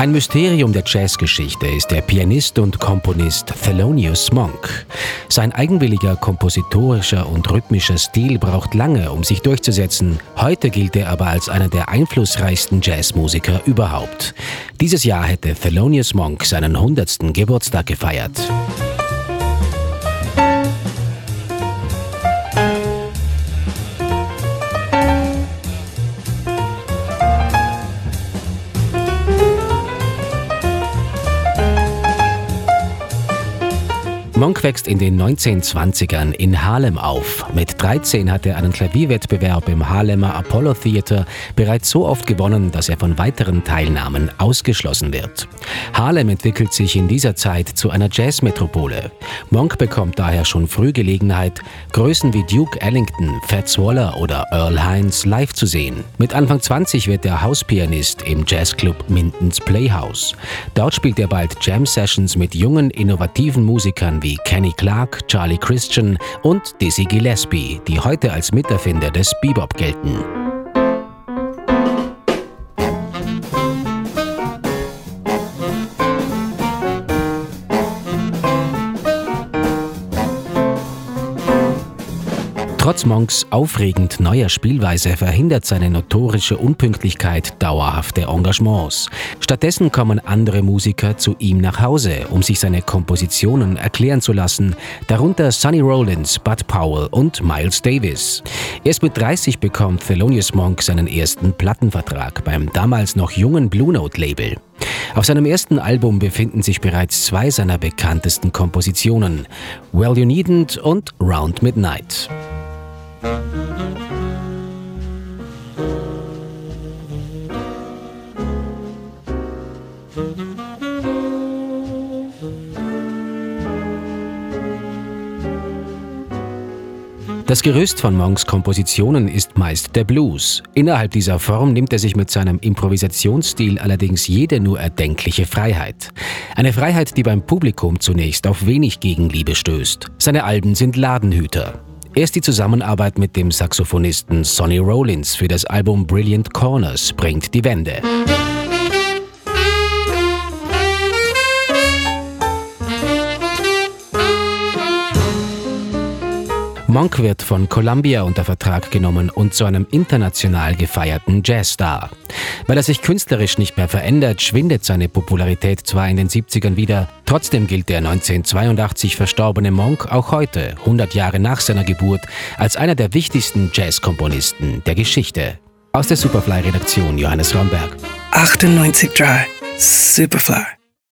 Ein Mysterium der Jazzgeschichte ist der Pianist und Komponist Thelonious Monk. Sein eigenwilliger kompositorischer und rhythmischer Stil braucht lange, um sich durchzusetzen. Heute gilt er aber als einer der einflussreichsten Jazzmusiker überhaupt. Dieses Jahr hätte Thelonious Monk seinen 100. Geburtstag gefeiert. Monk wächst in den 1920ern in Harlem auf. Mit 13 hat er einen Klavierwettbewerb im Harlemer Apollo Theater bereits so oft gewonnen, dass er von weiteren Teilnahmen ausgeschlossen wird. Harlem entwickelt sich in dieser Zeit zu einer Jazzmetropole. Monk bekommt daher schon früh Gelegenheit, Größen wie Duke Ellington, Fats Waller oder Earl Hines live zu sehen. Mit Anfang 20 wird er Hauspianist im Jazzclub Mintons Playhouse. Dort spielt er bald Jam Sessions mit jungen, innovativen Musikern wie wie Kenny Clark, Charlie Christian und Dizzy Gillespie, die heute als Miterfinder des Bebop gelten. Trotz Monks aufregend neuer Spielweise verhindert seine notorische Unpünktlichkeit dauerhafte Engagements. Stattdessen kommen andere Musiker zu ihm nach Hause, um sich seine Kompositionen erklären zu lassen, darunter Sonny Rollins, Bud Powell und Miles Davis. Erst mit 30 bekommt Thelonious Monk seinen ersten Plattenvertrag beim damals noch jungen Blue Note Label. Auf seinem ersten Album befinden sich bereits zwei seiner bekanntesten Kompositionen, Well You Needn't und Round Midnight. Das Gerüst von Monks Kompositionen ist meist der Blues. Innerhalb dieser Form nimmt er sich mit seinem Improvisationsstil allerdings jede nur erdenkliche Freiheit. Eine Freiheit, die beim Publikum zunächst auf wenig Gegenliebe stößt. Seine Alben sind Ladenhüter. Erst die Zusammenarbeit mit dem Saxophonisten Sonny Rollins für das Album Brilliant Corners bringt die Wende. Monk wird von Columbia unter Vertrag genommen und zu einem international gefeierten Jazzstar. Weil er sich künstlerisch nicht mehr verändert, schwindet seine Popularität zwar in den 70ern wieder, trotzdem gilt der 1982 verstorbene Monk auch heute, 100 Jahre nach seiner Geburt, als einer der wichtigsten Jazzkomponisten der Geschichte. Aus der Superfly-Redaktion Johannes Romberg. 98.3 Superfly.